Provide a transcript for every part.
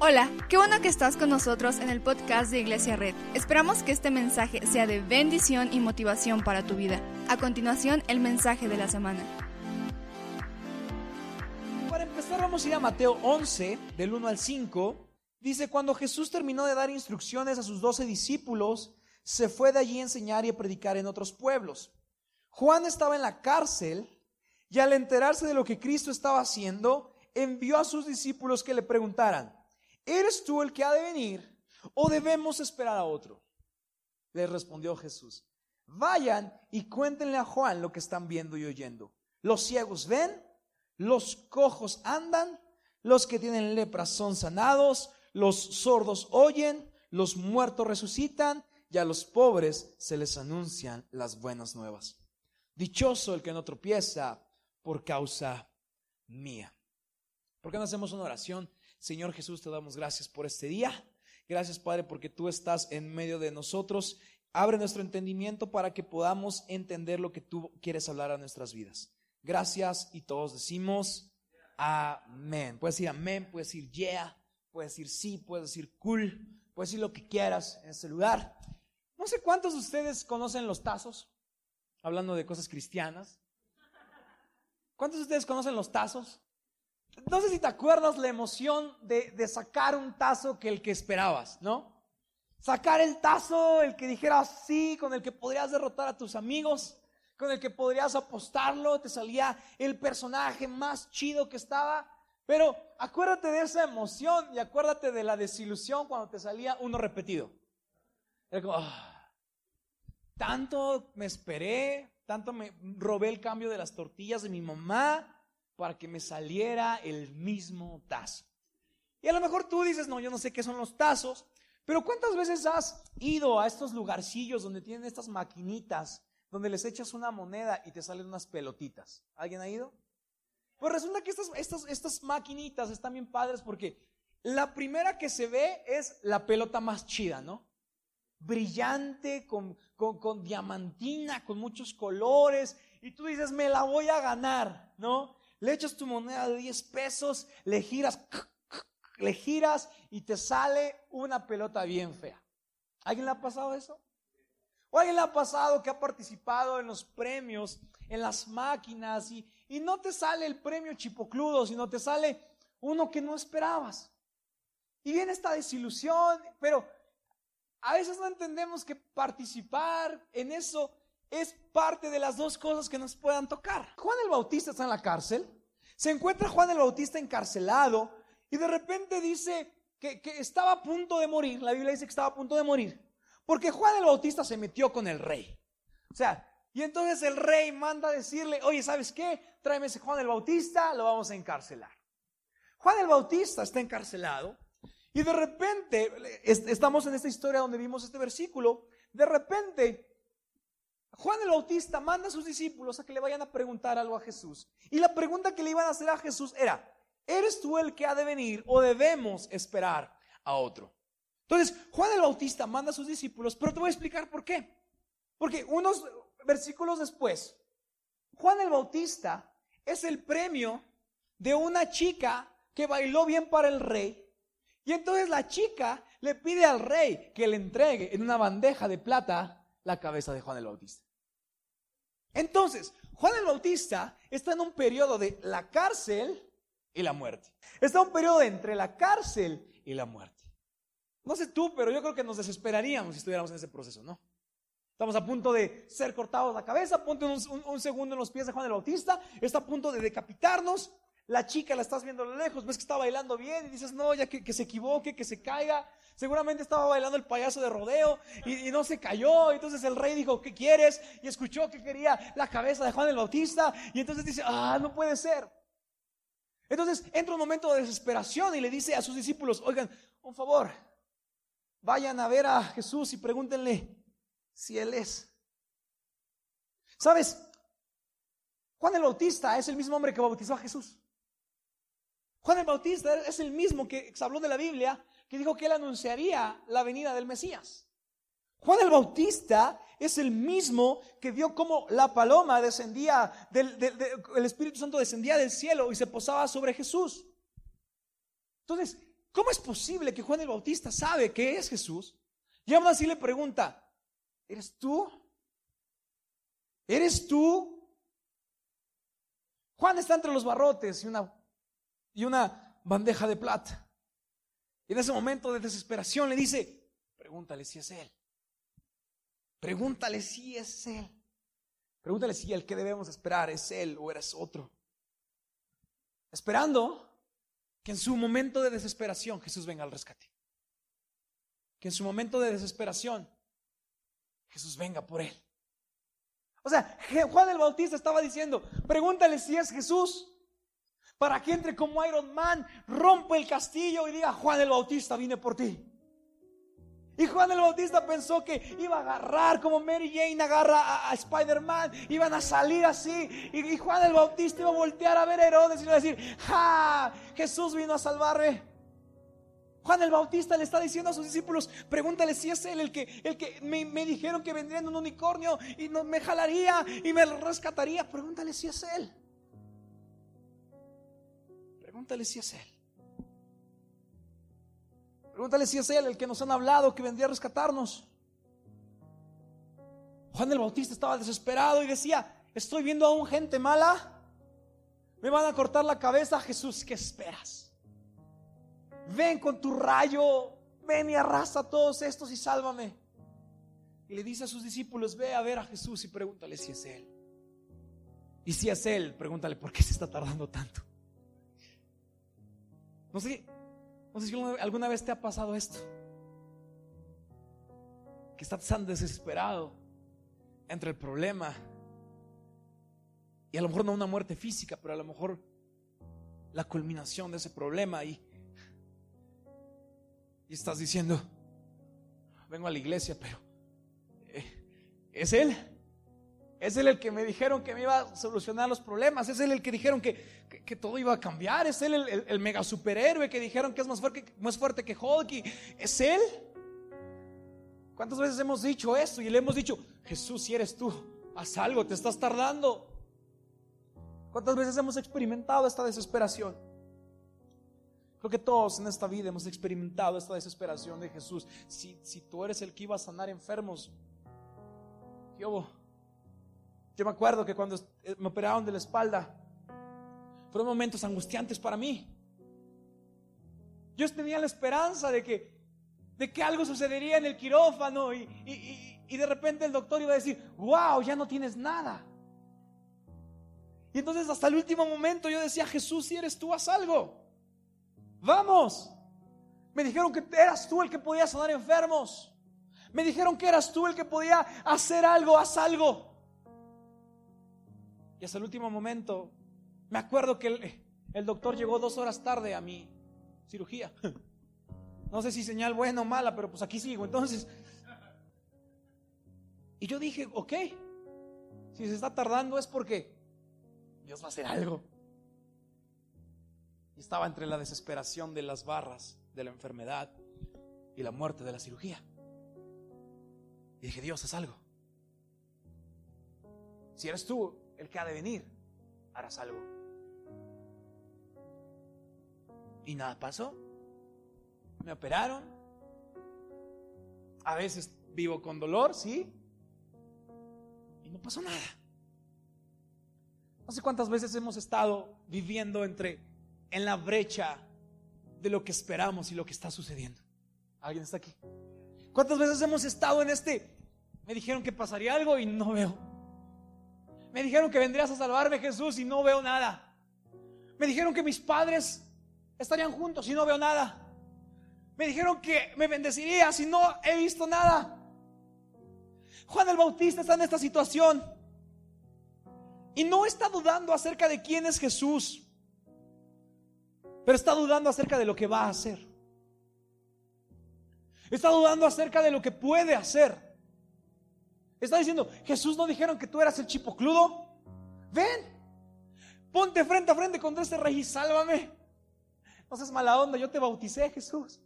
Hola, qué bueno que estás con nosotros en el podcast de Iglesia Red. Esperamos que este mensaje sea de bendición y motivación para tu vida. A continuación, el mensaje de la semana. Para empezar vamos a ir a Mateo 11, del 1 al 5. Dice, cuando Jesús terminó de dar instrucciones a sus doce discípulos, se fue de allí a enseñar y a predicar en otros pueblos. Juan estaba en la cárcel y al enterarse de lo que Cristo estaba haciendo, envió a sus discípulos que le preguntaran, ¿eres tú el que ha de venir o debemos esperar a otro? Le respondió Jesús, vayan y cuéntenle a Juan lo que están viendo y oyendo. Los ciegos ven, los cojos andan, los que tienen lepra son sanados, los sordos oyen, los muertos resucitan y a los pobres se les anuncian las buenas nuevas. Dichoso el que no tropieza por causa mía. ¿Por qué no hacemos una oración? Señor Jesús, te damos gracias por este día. Gracias, Padre, porque tú estás en medio de nosotros. Abre nuestro entendimiento para que podamos entender lo que tú quieres hablar a nuestras vidas. Gracias y todos decimos amén. Puedes decir amén, puedes decir yeah, puedes decir sí, puedes decir cool, puedes decir lo que quieras en este lugar. No sé cuántos de ustedes conocen los tazos, hablando de cosas cristianas. ¿Cuántos de ustedes conocen los tazos? No sé si te acuerdas la emoción de, de, sacar un tazo que el que esperabas, ¿no? Sacar el tazo, el que dijeras sí, con el que podrías derrotar a tus amigos, con el que podrías apostarlo, te salía el personaje más chido que estaba. Pero acuérdate de esa emoción y acuérdate de la desilusión cuando te salía uno repetido. Era como, ah, tanto me esperé, tanto me robé el cambio de las tortillas de mi mamá para que me saliera el mismo tazo. Y a lo mejor tú dices, no, yo no sé qué son los tazos, pero ¿cuántas veces has ido a estos lugarcillos donde tienen estas maquinitas, donde les echas una moneda y te salen unas pelotitas? ¿Alguien ha ido? Pues resulta que estas, estas, estas maquinitas están bien padres porque la primera que se ve es la pelota más chida, ¿no? Brillante, con, con, con diamantina, con muchos colores, y tú dices, me la voy a ganar, ¿no? Le echas tu moneda de 10 pesos, le giras, le giras y te sale una pelota bien fea. ¿Alguien le ha pasado eso? ¿O alguien le ha pasado que ha participado en los premios, en las máquinas y, y no te sale el premio chipocludo, sino te sale uno que no esperabas? Y viene esta desilusión, pero a veces no entendemos que participar en eso es parte de las dos cosas que nos puedan tocar. Juan el Bautista está en la cárcel, se encuentra Juan el Bautista encarcelado y de repente dice que, estaba a punto de morir, la Biblia dice que estaba a punto de morir, porque Juan el Bautista se metió con el rey. O sea, y entonces el rey manda a decirle, oye, ¿sabes qué? Tráeme ese Juan el Bautista, lo vamos a encarcelar. Juan el Bautista está encarcelado y de repente, estamos en esta historia donde vimos este versículo, de repente Juan el Bautista manda a sus discípulos a que le vayan a preguntar algo a Jesús. Y la pregunta que le iban a hacer a Jesús era, ¿eres tú el que ha de venir o debemos esperar a otro? Entonces, Juan el Bautista manda a sus discípulos, pero te voy a explicar por qué. Porque unos versículos después, Juan el Bautista es el premio de una chica que bailó bien para el rey. Y entonces la chica le pide al rey que le entregue en una bandeja de plata la cabeza de Juan el Bautista. Entonces, Juan el Bautista está en un periodo de la cárcel y la muerte. Está en un periodo entre la cárcel y la muerte. No sé tú, pero yo creo que nos desesperaríamos si estuviéramos en ese proceso, ¿no? Estamos a punto de ser cortados la cabeza, ponte un, un, segundo en los pies de Juan el Bautista, está a punto de decapitarnos, la chica la estás viendo a lo lejos, ves que está bailando bien y dices, no, ya que, que se equivoque, que se caiga, Seguramente estaba bailando el payaso de rodeo y, no se cayó. Entonces el rey dijo, ¿qué quieres? Y escuchó que quería la cabeza de Juan el Bautista. Y entonces dice, ah, no puede ser. Entonces entra un momento de desesperación y le dice a sus discípulos, oigan, un favor, vayan a ver a Jesús y pregúntenle si Él es. ¿Sabes? Juan el Bautista es el mismo hombre que bautizó a Jesús. Juan el Bautista es el mismo que habló de la Biblia que dijo que él anunciaría la venida del Mesías. Juan el Bautista es el mismo que vio cómo la paloma descendía, del, el Espíritu Santo descendía del cielo y se posaba sobre Jesús. Entonces, ¿Cómo es posible que Juan el Bautista sabe que es Jesús? Y aún así le pregunta, ¿eres tú? ¿Eres tú? Juan está entre los barrotes y una, y una bandeja de plata. Y en ese momento de desesperación le dice, pregúntale si es él. Pregúntale si es él. Pregúntale si el que debemos esperar es él o eres otro. Esperando que en su momento de desesperación Jesús venga al rescate. Que en su momento de desesperación Jesús venga por él. O sea, Juan el Bautista estaba diciendo, pregúntale si es Jesús, para que entre como Iron Man, rompa el castillo y diga, Juan el Bautista vine por ti. Y Juan el Bautista pensó que iba a agarrar como Mary Jane agarra a, Spider-Man, iban a salir así. Y, Juan el Bautista iba a voltear a ver a Herodes y iba a decir, ¡ja! Jesús vino a salvarme. Juan el Bautista le está diciendo a sus discípulos, pregúntale si es él el que, el que me, dijeron que vendría en un unicornio y no, me jalaría y me rescataría. Pregúntale si es él. Pregúntale si es él. Pregúntale si es él el que nos han hablado que vendría a rescatarnos. Juan el Bautista estaba desesperado y decía, estoy viendo a un gente mala, me van a cortar la cabeza, Jesús, ¿qué esperas? ven con tu rayo, ven y arrasa a todos estos y sálvame. Y le dice a sus discípulos, ve a ver a Jesús y pregúntale si es Él. Y si es Él, pregúntale por qué se está tardando tanto. No sé, no sé si alguna vez te ha pasado esto. Que estás tan desesperado entre el problema y a lo mejor no una muerte física, pero a lo mejor la culminación de ese problema y y estás diciendo, vengo a la iglesia, pero eh, es Él. Es Él el que me dijeron que me iba a solucionar los problemas. Es Él el que dijeron que, todo iba a cambiar. Es Él el, mega superhéroe que dijeron que es más fuerte, más fuerte que Hulk. es Él. ¿Cuántas veces hemos dicho esto y le hemos dicho, Jesús, si eres tú, haz algo, te estás tardando? ¿Cuántas veces hemos experimentado esta desesperación? Creo que todos en esta vida hemos experimentado esta desesperación de Jesús. Si, si tú eres el que iba a sanar enfermos, yo, yo me acuerdo que cuando eh, me operaron de la espalda, fueron momentos angustiantes para mí. Yo tenía la esperanza de que, de que algo sucedería en el quirófano y, y, y de repente el doctor iba a decir, wow, ya no tienes nada. Y entonces hasta el último momento yo decía, Jesús, si eres tú, haz algo. Vamos. Me dijeron que eras tú el que podía sanar enfermos. Me dijeron que eras tú el que podía hacer algo, haz algo. Y hasta el último momento, me acuerdo que el, doctor llegó dos horas tarde a mi cirugía. No sé si señal buena o mala, pero pues aquí sigo. Entonces, y yo dije, ok, si se está tardando es porque Dios va a hacer algo. Y estaba entre la desesperación de las barras de la enfermedad y la muerte de la cirugía. Y dije, Dios, haz algo. Si eres tú el que ha de venir, harás algo. Y nada pasó. Me operaron. A veces vivo con dolor, sí. Y no pasó nada. No sé cuántas veces hemos estado viviendo entre en la brecha de lo que esperamos y lo que está sucediendo. ¿Alguien está aquí? ¿Cuántas veces hemos estado en este? Me dijeron que pasaría algo y no veo. Me dijeron que vendrías a salvarme Jesús y no veo nada. Me dijeron que mis padres estarían juntos y no veo nada. Me dijeron que me bendecirías y no he visto nada. Juan el Bautista está en esta situación y no está dudando acerca de quién es Jesús pero está dudando acerca de lo que va a hacer. Está dudando acerca de lo que puede hacer. Está diciendo, Jesús no dijeron que tú eras el chipocludo. Ven, ponte frente a frente contra este rey y sálvame. No seas mala onda, yo te bauticé, Jesús.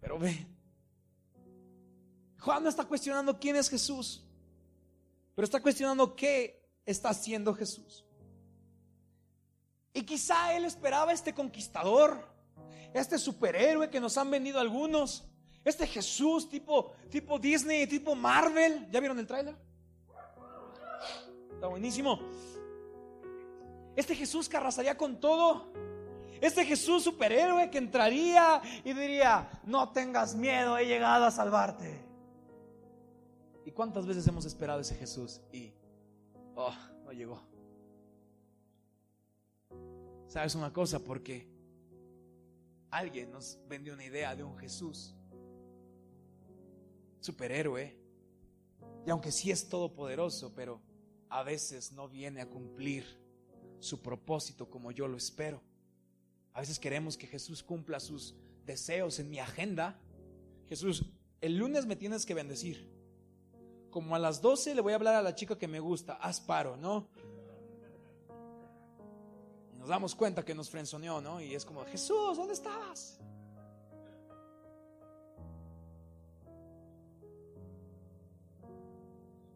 Pero ven. Juan no está cuestionando quién es Jesús, pero está cuestionando qué está haciendo Jesús. Y quizá él esperaba este conquistador, este superhéroe que nos han vendido algunos, este Jesús tipo, tipo Disney, tipo Marvel. ¿Ya vieron el tráiler? Está buenísimo. Este Jesús que arrasaría con todo. Este Jesús superhéroe que entraría y diría, no tengas miedo, he llegado a salvarte. ¿Y cuántas veces hemos esperado ese Jesús y, oh, no llegó? ¿Sabes una cosa? Porque alguien nos vendió una idea de un Jesús superhéroe. Y aunque sí es todopoderoso, pero a veces no viene a cumplir su propósito como yo lo espero. A veces queremos que Jesús cumpla sus deseos en mi agenda. Jesús, el lunes me tienes que bendecir. Como a las 12 le voy a hablar a la chica que me gusta, haz paro, ¿no? Nos damos cuenta que nos frenzoneó, ¿no? Y es como, Jesús, ¿dónde estabas?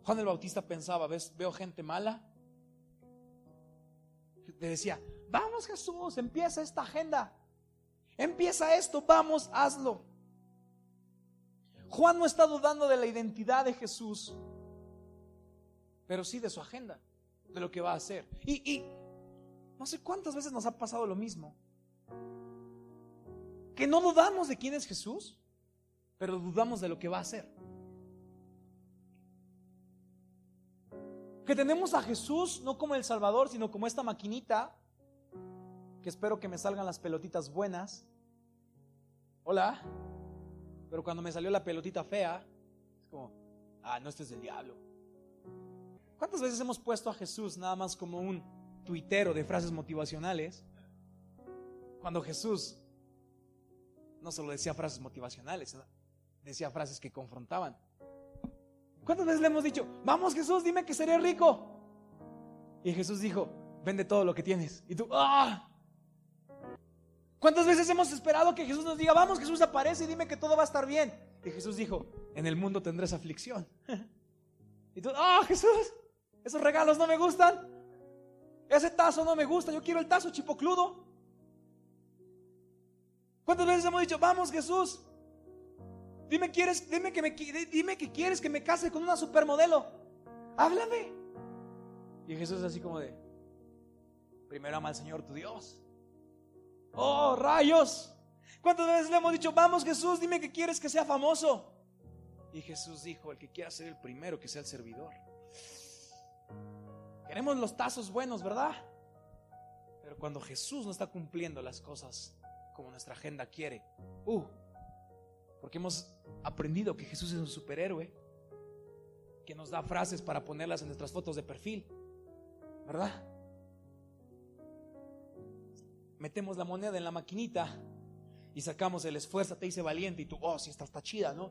Juan el Bautista pensaba, ¿ves? Veo gente mala. Le decía, Vamos Jesús, empieza esta agenda. Empieza esto, vamos, hazlo. Juan no está dudando de la identidad de Jesús, pero sí de su agenda, de lo que va a hacer. Y, y no sé cuántas veces nos ha pasado lo mismo. Que no dudamos de quién es Jesús, pero dudamos de lo que va a hacer. Que tenemos a Jesús no como el Salvador, sino como esta maquinita que espero que me salgan las pelotitas buenas. Hola. Pero cuando me salió la pelotita fea, es como, ah, no, este es del diablo. ¿Cuántas veces hemos puesto a Jesús nada más como un tuitero de frases motivacionales? Cuando Jesús no solo decía frases motivacionales, decía frases que confrontaban. ¿Cuántas veces le hemos dicho, vamos Jesús, dime que seré rico? Y Jesús dijo, vende todo lo que tienes. Y tú, ¡ah! ¿Cuántas veces hemos esperado que Jesús nos diga, vamos Jesús aparece y dime que todo va a estar bien? Y Jesús dijo, en el mundo tendrás aflicción. y tú, ah, Jesús, esos regalos no me gustan. Ese tazo no me gusta, yo quiero el tazo chipocludo. ¿Cuántas veces hemos dicho, vamos Jesús, dime, quieres, dime, que me, dime que quieres que me case con una supermodelo? Háblame. Y Jesús así como de, primero ama al Señor tu Dios Oh, rayos. ¿Cuántas veces le hemos dicho, vamos Jesús, dime que quieres que sea famoso? Y Jesús dijo, el que quiera ser el primero, que sea el servidor. Queremos los tazos buenos, ¿verdad? Pero cuando Jesús no está cumpliendo las cosas como nuestra agenda quiere, uh, porque hemos aprendido que Jesús es un superhéroe, que nos da frases para ponerlas en nuestras fotos de perfil, ¿verdad? Metemos la moneda en la maquinita y sacamos el esfuérzate y dice valiente y tú, oh, si esta está chida, ¿no?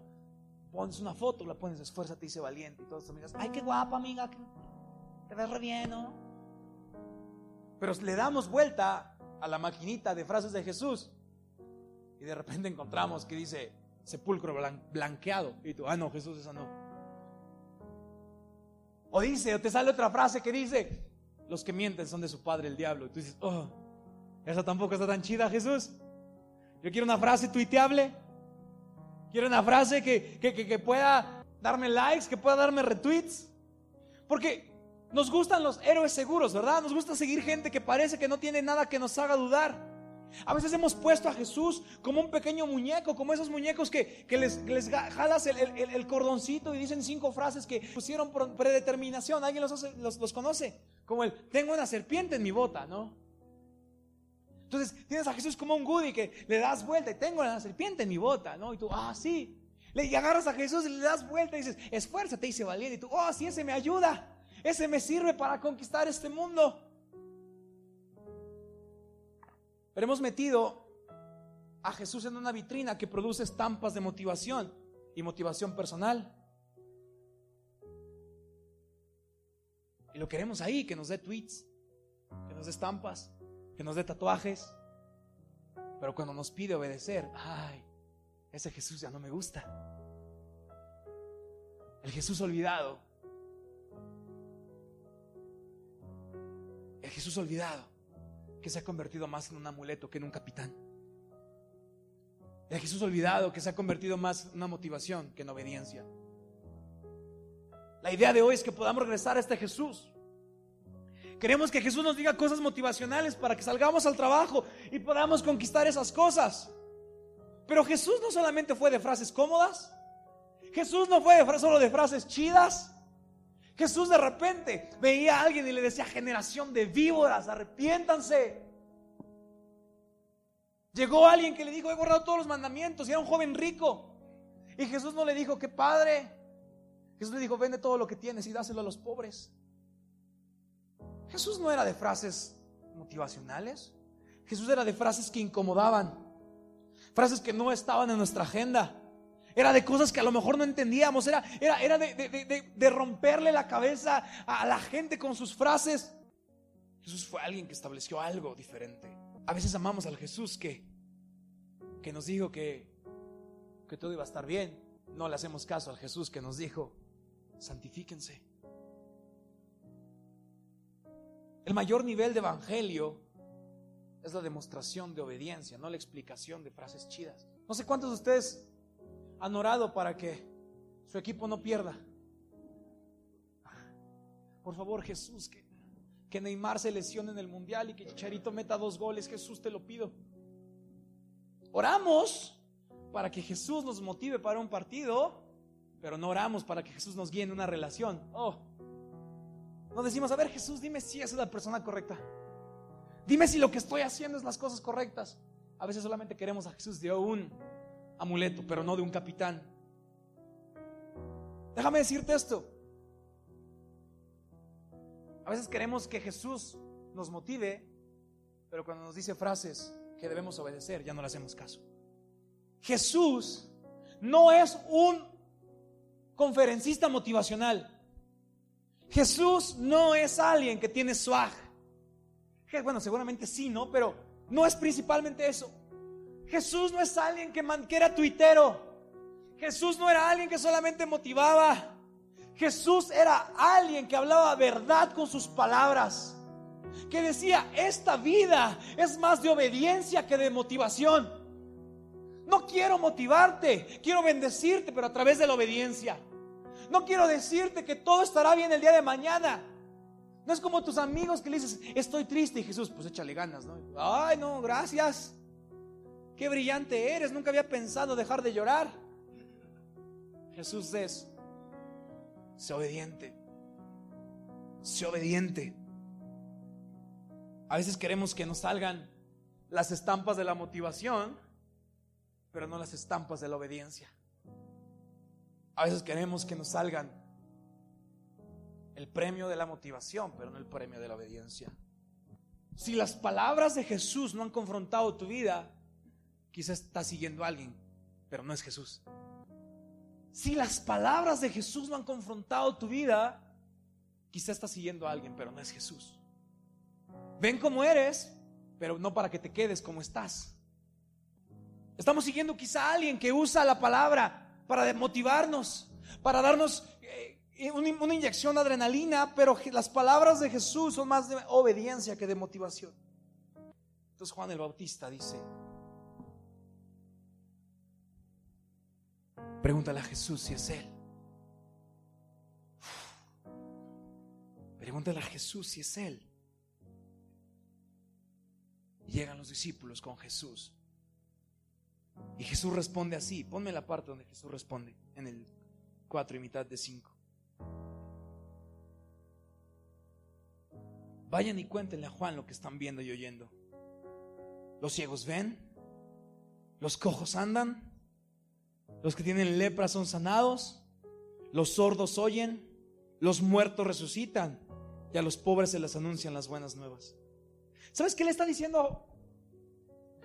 Pones una foto, la pones esfuérzate y dice valiente y todos tus amigas, ay, qué guapa amiga, te ves re bien, ¿no? Pero le damos vuelta a la maquinita de frases de Jesús y de repente encontramos que dice sepulcro blanqueado y tú, ah, no, Jesús, esa no. O dice, o te sale otra frase que dice, los que mienten son de su padre el diablo. Y tú dices, oh, esa tampoco está tan chida, Jesús. Yo quiero una frase tuiteable. Quiero una frase que, que, pueda darme likes, que pueda darme retweets. Porque nos gustan los héroes seguros, ¿verdad? Nos gusta seguir gente que parece que no tiene nada que nos haga dudar. A veces hemos puesto a Jesús como un pequeño muñeco, como esos muñecos que, les, les, jalas el, cordoncito y dicen cinco frases que pusieron por predeterminación. ¿Alguien los, los conoce? Como el, tengo una serpiente en mi bota, ¿no? Entonces tienes a Jesús como un goodie que le das vuelta y tengo la serpiente en mi bota, ¿no? Y tú, ah, sí. Le agarras a Jesús y le das vuelta y dices, esfuérzate y se valiente. Y tú, oh, sí, ese me ayuda. Ese me sirve para conquistar este mundo. Pero hemos metido a Jesús en una vitrina que produce estampas de motivación y motivación personal. Y lo queremos ahí, que nos dé tweets, que nos dé estampas que nos dé tatuajes, pero cuando nos pide obedecer, ay, ese Jesús ya no me gusta. El Jesús olvidado. El Jesús olvidado que se ha convertido más en un amuleto que en un capitán. El Jesús olvidado que se ha convertido más en una motivación que en obediencia. La idea de hoy es que podamos regresar a este Jesús. Queremos que Jesús nos diga cosas motivacionales para que salgamos al trabajo y podamos conquistar esas cosas. Pero Jesús no solamente fue de frases cómodas. Jesús no fue de, solo de frases chidas. Jesús de repente veía a alguien y le decía, generación de víboras, arrepiéntanse. Llegó alguien que le dijo, he guardado todos los mandamientos y era un joven rico. Y Jesús no le dijo, qué padre. Jesús le dijo, vende todo lo que tienes y dáselo a los pobres. Jesús no era de frases motivacionales. Jesús era de frases que incomodaban. Frases que no estaban en nuestra agenda. Era de cosas que a lo mejor no entendíamos. Era, era, era de, romperle la cabeza a la gente con sus frases. Jesús fue alguien que estableció algo diferente. A veces amamos al Jesús que, que nos dijo que, que todo iba a estar bien. No le hacemos caso al Jesús que nos dijo, santifíquense. El mayor nivel de evangelio es la demostración de obediencia, no la explicación de frases chidas. No sé cuántos de ustedes han orado para que su equipo no pierda. Por favor, Jesús, que que Neymar se lesione en el mundial y que Chicharito meta dos goles. Jesús, te lo pido. Oramos para que Jesús nos motive para un partido, pero no oramos para que Jesús nos guíe en una relación. Oh, no decimos, a ver Jesús, dime si es la persona correcta. Dime si lo que estoy haciendo es las cosas correctas. A veces solamente queremos a Jesús de un amuleto, pero no de un capitán. Déjame decirte esto. A veces queremos que Jesús nos motive, pero cuando nos dice frases que debemos obedecer, ya no le hacemos caso. Jesús no es un conferencista motivacional. Jesús no es alguien que tiene swag. Bueno, seguramente sí, ¿no? Pero no es principalmente eso. Jesús no es alguien que, que era tuitero. Jesús no era alguien que solamente motivaba. Jesús era alguien que hablaba verdad con sus palabras. Que decía, esta vida es más de obediencia que de motivación. No quiero motivarte, quiero bendecirte, pero a través de la obediencia. No quiero decirte que todo estará bien el día de mañana. No es como tus amigos que le dices, estoy triste y Jesús, pues échale ganas, ¿no? Ay, no, gracias. Qué brillante eres, nunca había pensado dejar de llorar. Jesús es, Sé obediente. Sé obediente. A veces queremos que nos salgan las estampas de la motivación, pero no las estampas de la obediencia. A veces queremos que nos salgan el premio de la motivación, pero no el premio de la obediencia. Si las palabras de Jesús no han confrontado tu vida, quizás estás siguiendo a alguien, pero no es Jesús. Si las palabras de Jesús no han confrontado tu vida, quizá estás siguiendo a alguien, pero no es Jesús. Ven como eres, pero no para que te quedes como estás. Estamos siguiendo quizá a alguien que usa la palabra para motivarnos, para darnos eh, una inyección de adrenalina, pero las palabras de Jesús son más de obediencia que de motivación. Entonces Juan el Bautista dice, Pregúntale a Jesús si es Él. Pregúntale a Jesús si es Él. llegan los discípulos con Jesús. Y Jesús responde así. Ponme la parte donde Jesús responde, en el 4 y mitad de 5. Vayan y cuéntenle a Juan lo que están viendo y oyendo. Los ciegos ven, los cojos andan, los que tienen lepra son sanados, los sordos oyen, los muertos resucitan y a los pobres se les anuncian las buenas nuevas. ¿Sabes qué le está diciendo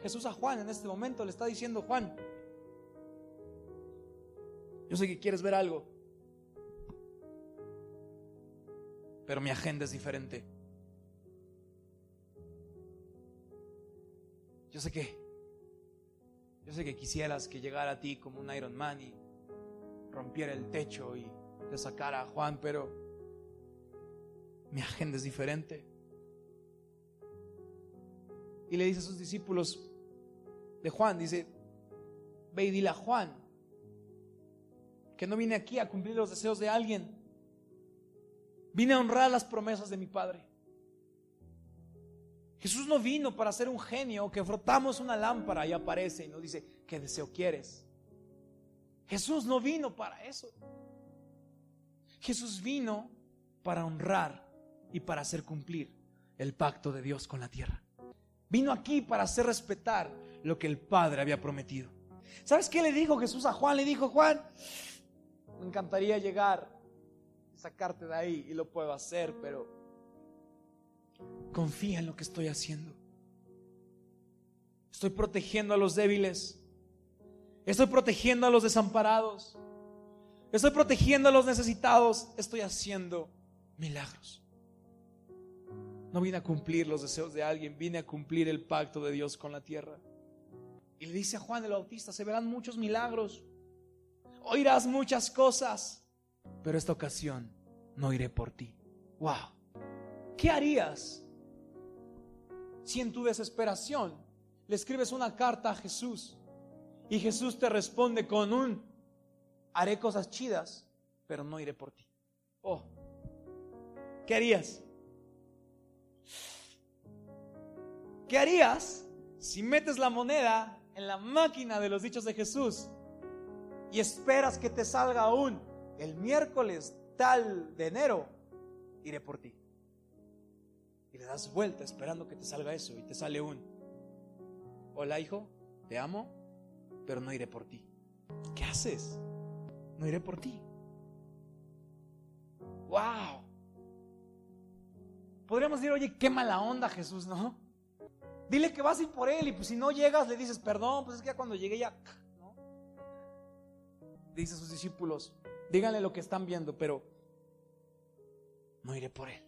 Jesús a Juan en este momento? Le está diciendo Juan, yo sé que quieres ver algo, pero mi agenda es diferente. Yo sé que yo sé que quisieras que llegara a ti como un Iron Man y rompiera el techo y te sacara a Juan, pero mi agenda es diferente. Y le dice a sus discípulos de Juan, dice, ve y dile a Juan que no vine aquí a cumplir los deseos de alguien. Vine a honrar las promesas de mi Padre. Jesús no vino para ser un genio que frotamos una lámpara y aparece y nos dice, ¿qué deseo quieres? Jesús no vino para eso. Jesús vino para honrar y para hacer cumplir el pacto de Dios con la tierra. Vino aquí para hacer respetar lo que el Padre había prometido. ¿Sabes qué le dijo Jesús a Juan? Le dijo, Juan, me encantaría llegar, sacarte de ahí y lo puedo hacer, pero confía en lo que estoy haciendo. Estoy protegiendo a los débiles. Estoy protegiendo a los desamparados. Estoy protegiendo a los necesitados. Estoy haciendo milagros. No vine a cumplir los deseos de alguien, vine a cumplir el pacto de Dios con la tierra. Y le dice a Juan el Bautista, se verán muchos milagros, oirás muchas cosas, pero esta ocasión no iré por ti. Wow. ¿Qué harías si en tu desesperación le escribes una carta a Jesús y Jesús te responde con un haré cosas chidas, pero no iré por ti? Oh. ¿Qué harías? ¿Qué harías si metes la moneda en la máquina de los dichos de Jesús y esperas que te salga aún el miércoles tal de enero, iré por ti. Y le das vuelta esperando que te salga eso y te sale un, hola hijo, te amo, pero no iré por ti. ¿Qué haces? No iré por ti. ¡Wow! Podríamos decir, oye, qué mala onda Jesús, ¿no? Dile que vas a ir por él y pues si no llegas le dices, perdón, pues es que ya cuando llegué ya. Dice a sus discípulos, díganle lo que están viendo, pero no iré por él.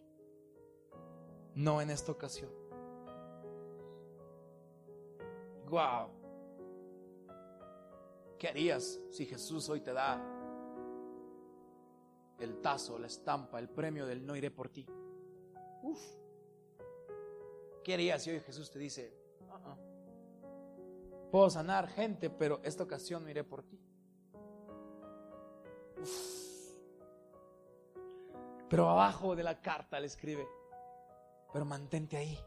No en esta ocasión. Wow. ¿Qué harías si Jesús hoy te da el tazo, la estampa, el premio del no iré por ti? Uf. ¿Qué harías si hoy Jesús te dice, uh-uh. puedo sanar gente, pero esta ocasión no iré por ti? Pero abajo de la carta le escribe, pero mantente ahí,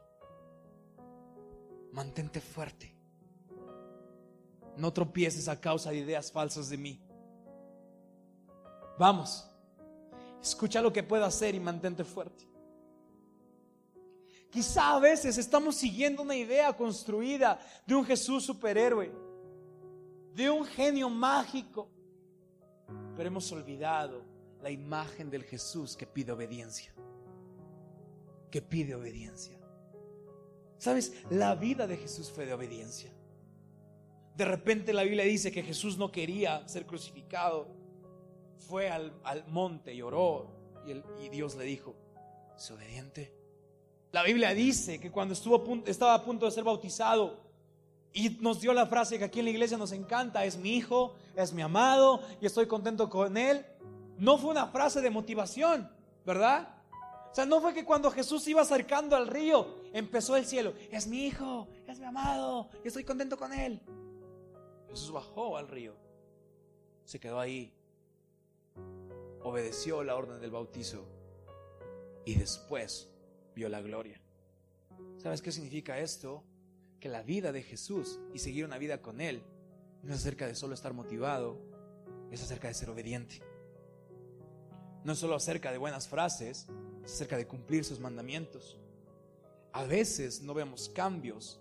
mantente fuerte, no tropieces a causa de ideas falsas de mí. Vamos, escucha lo que puedo hacer y mantente fuerte. Quizá a veces estamos siguiendo una idea construida de un Jesús superhéroe, de un genio mágico, pero hemos olvidado la imagen del Jesús que pide obediencia, que pide obediencia. ¿Sabes? La vida de Jesús fue de obediencia. De repente la Biblia dice que Jesús no quería ser crucificado. Fue al, monte y oró y, y Dios le dijo, es obediente. La Biblia dice que cuando estuvo estaba a punto de ser bautizado y nos dio la frase que aquí en la iglesia nos encanta, es mi hijo, es mi amado y estoy contento con él, no fue una frase de motivación, ¿verdad? O sea, no fue que cuando Jesús iba acercando al río, empezó el cielo, es mi hijo, es mi amado y estoy contento con él. Jesús bajó al río, se quedó ahí, obedeció la orden del bautizo y después vio la gloria. ¿Sabes qué significa esto? Que la vida de Jesús y seguir una vida con Él no es acerca de solo estar motivado, es acerca de ser obediente. No es solo acerca de buenas frases, es acerca de cumplir sus mandamientos. A veces no vemos cambios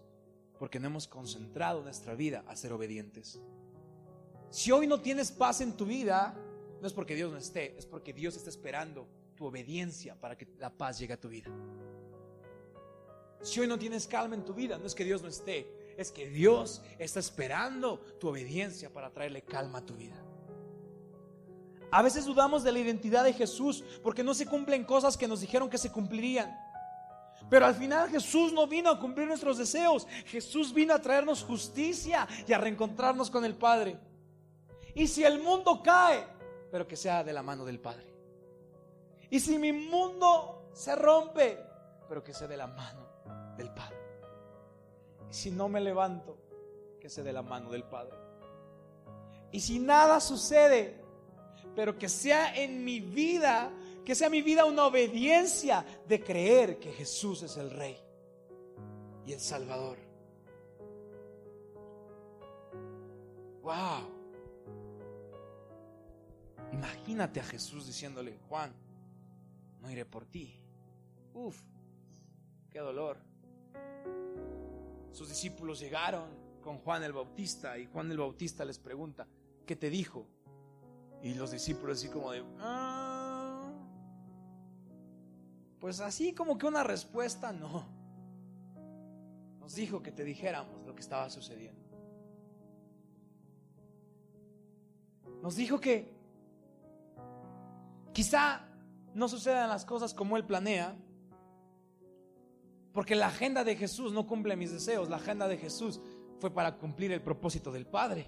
porque no hemos concentrado nuestra vida a ser obedientes. Si hoy no tienes paz en tu vida, no es porque Dios no esté, es porque Dios está esperando tu obediencia para que la paz llegue a tu vida. Si hoy no tienes calma en tu vida, no es que Dios no esté, es que Dios está esperando tu obediencia para traerle calma a tu vida. A veces dudamos de la identidad de Jesús porque no se cumplen cosas que nos dijeron que se cumplirían. Pero al final Jesús no vino a cumplir nuestros deseos. Jesús vino a traernos justicia y a reencontrarnos con el Padre. Y si el mundo cae, pero que sea de la mano del Padre. Y si mi mundo se rompe, pero que sea de la mano si no me levanto, que sea de la mano del Padre. Y si nada sucede, pero que sea en mi vida, que sea mi vida una obediencia de creer que Jesús es el Rey y el Salvador. Wow. Imagínate a Jesús diciéndole, Juan, no iré por ti. Uf, qué dolor. Sus discípulos llegaron con Juan el Bautista y Juan el Bautista les pregunta, ¿qué te dijo? Y los discípulos así como de, ah, pues así como que una respuesta, no. Nos dijo que te dijéramos lo que estaba sucediendo. Nos dijo que quizá no sucedan las cosas como Él planea, porque la agenda de Jesús no cumple mis deseos, la agenda de Jesús fue para cumplir el propósito del Padre.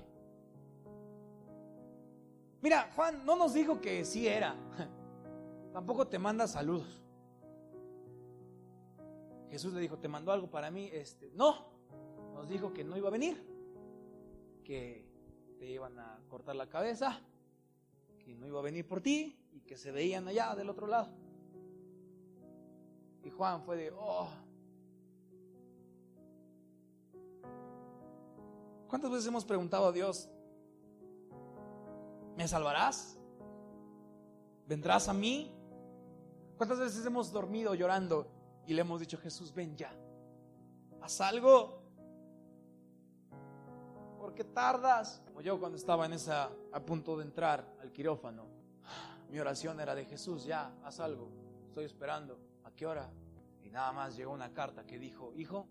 Mira, Juan no nos dijo que sí era. Tampoco te manda saludos. Jesús le dijo, ¿te mandó algo para mí? Este, no. Nos dijo que no iba a venir. Que te iban a cortar la cabeza. Que no iba a venir por ti. Y que se veían allá del otro lado. Y Juan fue de, oh. ¿Cuántas veces hemos preguntado a Dios, ¿Me salvarás? ¿Vendrás a mí? ¿Cuántas veces hemos dormido llorando y le hemos dicho, Jesús, ven ya? Haz algo. ¿Por qué tardas? Como yo cuando estaba en esa, a punto de entrar al quirófano, mi oración era de Jesús, ya, haz algo. Estoy esperando. ¿A qué hora? Y nada más llegó una carta que dijo, hijo,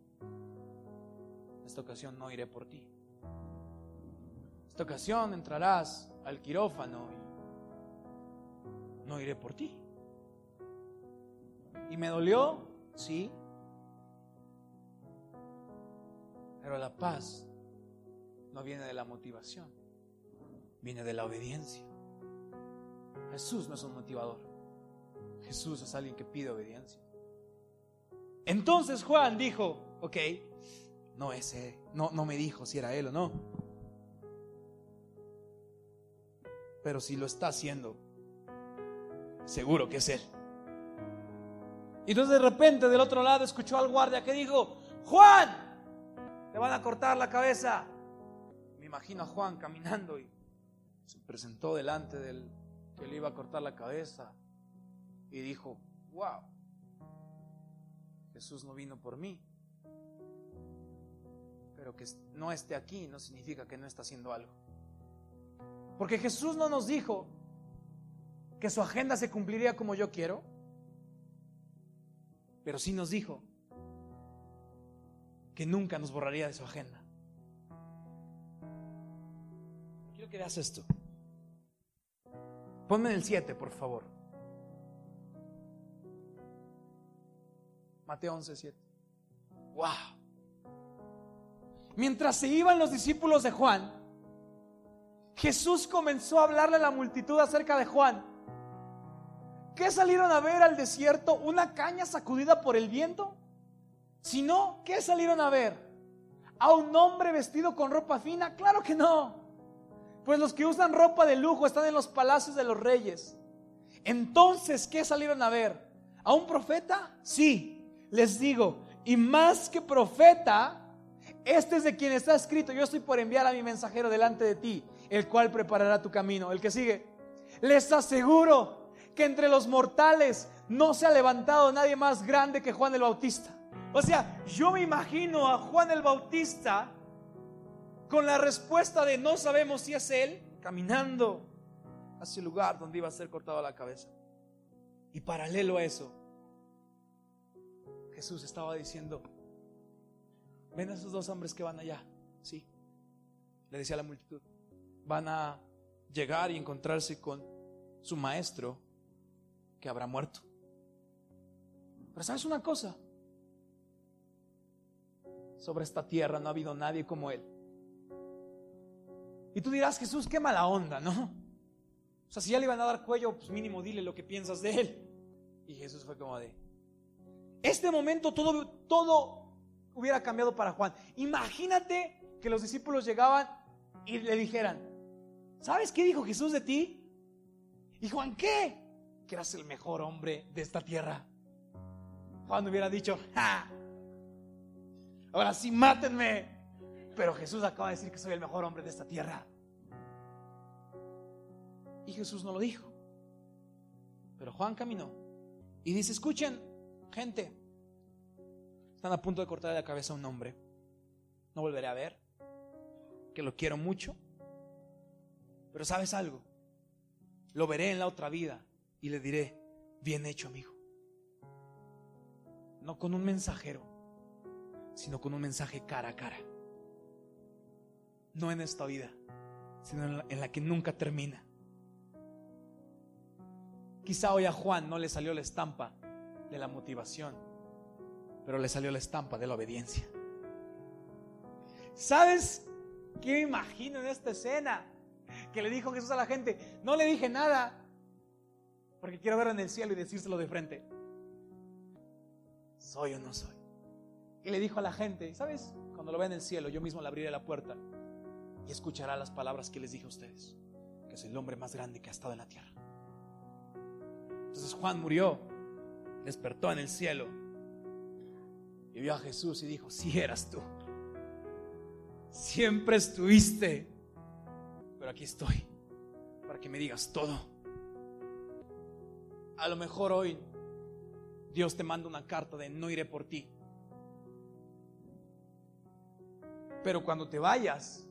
esta ocasión no iré por ti. Esta ocasión entrarás al quirófano y no iré por ti. ¿Y me dolió? Sí. Pero la paz no viene de la motivación, viene de la obediencia. Jesús no es un motivador. Jesús es alguien que pide obediencia. Entonces Juan dijo, ok, no ese, no, no me dijo si era él o no. Pero si lo está haciendo, seguro que es Él. Y entonces de repente del otro lado escuchó al guardia que dijo, Juan, te van a cortar la cabeza. Me imagino a Juan caminando y se presentó delante del que le iba a cortar la cabeza y dijo, wow, Jesús no vino por mí. Pero que no esté aquí no significa que no está haciendo algo. Porque Jesús no nos dijo que su agenda se cumpliría como yo quiero, pero sí nos dijo que nunca nos borraría de su agenda. Quiero que veas esto. Ponme en el 7, por favor. Mateo 11, 7. ¡Wow! Mientras se iban los discípulos de Juan, Jesús comenzó a hablarle a la multitud acerca de Juan. ¿Qué salieron a ver al desierto? ¿Una caña sacudida por el viento? Si no, ¿qué salieron a ver? ¿A un hombre vestido con ropa fina? Claro que no. Pues los que usan ropa de lujo están en los palacios de los reyes. Entonces, ¿qué salieron a ver? ¿A un profeta? Sí, les digo, y más que profeta, este es de quien está escrito, yo estoy por enviar a mi mensajero delante de ti el cual preparará tu camino. El que sigue. Les aseguro que entre los mortales no se ha levantado nadie más grande que Juan el Bautista. O sea, yo me imagino a Juan el Bautista con la respuesta de no sabemos si es él, caminando hacia el lugar donde iba a ser cortada la cabeza. Y paralelo a eso, Jesús estaba diciendo, ven a esos dos hombres que van allá, sí, le decía a la multitud van a llegar y encontrarse con su maestro que habrá muerto. Pero sabes una cosa, sobre esta tierra no ha habido nadie como él. Y tú dirás, Jesús, qué mala onda, ¿no? O sea, si ya le iban a dar cuello, pues mínimo dile lo que piensas de él. Y Jesús fue como de, este momento todo, todo hubiera cambiado para Juan. Imagínate que los discípulos llegaban y le dijeran, ¿sabes qué dijo Jesús de ti? ¿Y Juan qué? Que eras el mejor hombre de esta tierra. Juan hubiera dicho, ¡ja! Ahora sí, mátenme. Pero Jesús acaba de decir que soy el mejor hombre de esta tierra. Y Jesús no lo dijo. Pero Juan caminó y dice, escuchen, gente, están a punto de cortar la cabeza a un hombre. No volveré a ver, que lo quiero mucho. Pero sabes algo, lo veré en la otra vida y le diré, bien hecho amigo. No con un mensajero, sino con un mensaje cara a cara. No en esta vida, sino en la, que nunca termina. Quizá hoy a Juan no le salió la estampa de la motivación, pero le salió la estampa de la obediencia. ¿Sabes qué me imagino en esta escena? Que le dijo Jesús a la gente, no le dije nada, porque quiero verlo en el cielo y decírselo de frente. ¿Soy o no soy? Y le dijo a la gente, ¿sabes? Cuando lo vea en el cielo, yo mismo le abriré la puerta y escuchará las palabras que les dije a ustedes, que es el hombre más grande que ha estado en la tierra. Entonces Juan murió, despertó en el cielo y vio a Jesús y dijo, si eras tú, siempre estuviste, aquí estoy para que me digas todo. A lo mejor hoy Dios te manda una carta de no iré por ti. Pero cuando te vayas,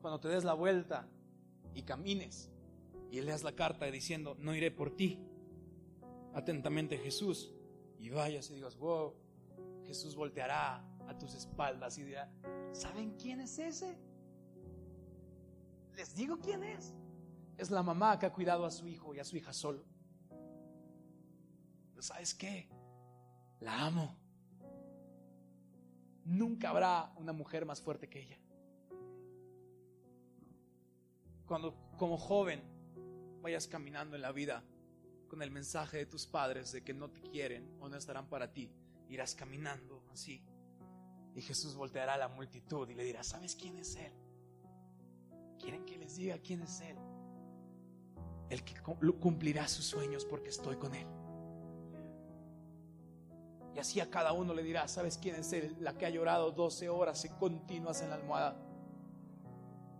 cuando te des la vuelta y camines y leas la carta diciendo, no iré por ti, atentamente Jesús y vayas y digas, wow, Jesús volteará a tus espaldas y dirá, ¿saben quién es ese? Les digo quién es. Es la mamá que ha cuidado a su hijo y a su hija solo. ¿Sabes qué? La amo. Nunca habrá una mujer más fuerte que ella. Cuando como joven vayas caminando en la vida con el mensaje de tus padres de que no te quieren o no estarán para ti, irás caminando así. Y Jesús volteará a la multitud y le dirá, ¿sabes quién es Él? ¿Quieren que les diga quién es Él? El que cumplirá sus sueños porque estoy con Él. Y así a cada uno le dirá, ¿sabes quién es Él? La que ha llorado 12 horas y continuas en la almohada.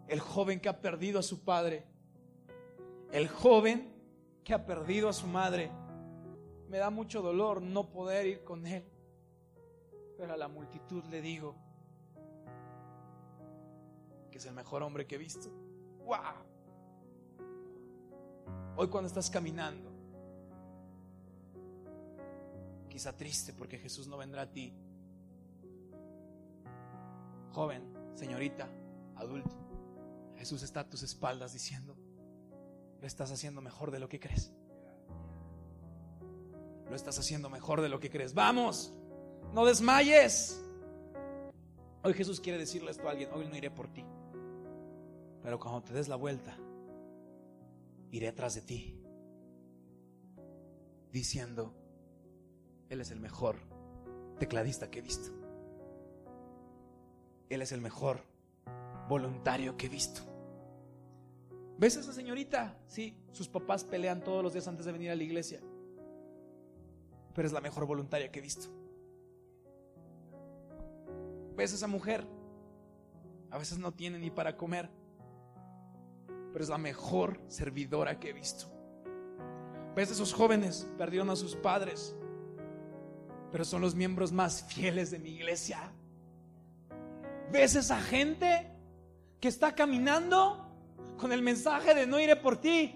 El joven que ha perdido a su padre. El joven que ha perdido a su madre. Me da mucho dolor no poder ir con él. Pero a la multitud le digo es el mejor hombre que he visto. ¡Wow! Hoy cuando estás caminando, quizá triste porque Jesús no vendrá a ti. Joven, señorita, adulto, Jesús está a tus espaldas diciendo, lo estás haciendo mejor de lo que crees. Lo estás haciendo mejor de lo que crees. Vamos, no desmayes. Hoy Jesús quiere decirle esto a alguien, hoy no iré por ti. Pero cuando te des la vuelta, iré atrás de ti. Diciendo, Él es el mejor tecladista que he visto. Él es el mejor voluntario que he visto. ¿Ves a esa señorita? Sí, sus papás pelean todos los días antes de venir a la iglesia. Pero es la mejor voluntaria que he visto. ¿Ves a esa mujer? A veces no tiene ni para comer. Pero es la mejor servidora que he visto. ¿Ves esos jóvenes? Perdieron a sus padres. Pero son los miembros más fieles de mi iglesia. ¿Ves esa gente que está caminando? con el mensaje de no iré por ti,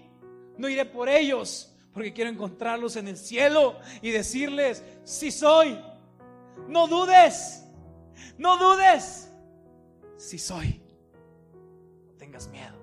no iré por ellos, porque quiero encontrarlos en el cielo y decirles, si soy, no dudes, no dudes, si soy, no tengas miedo,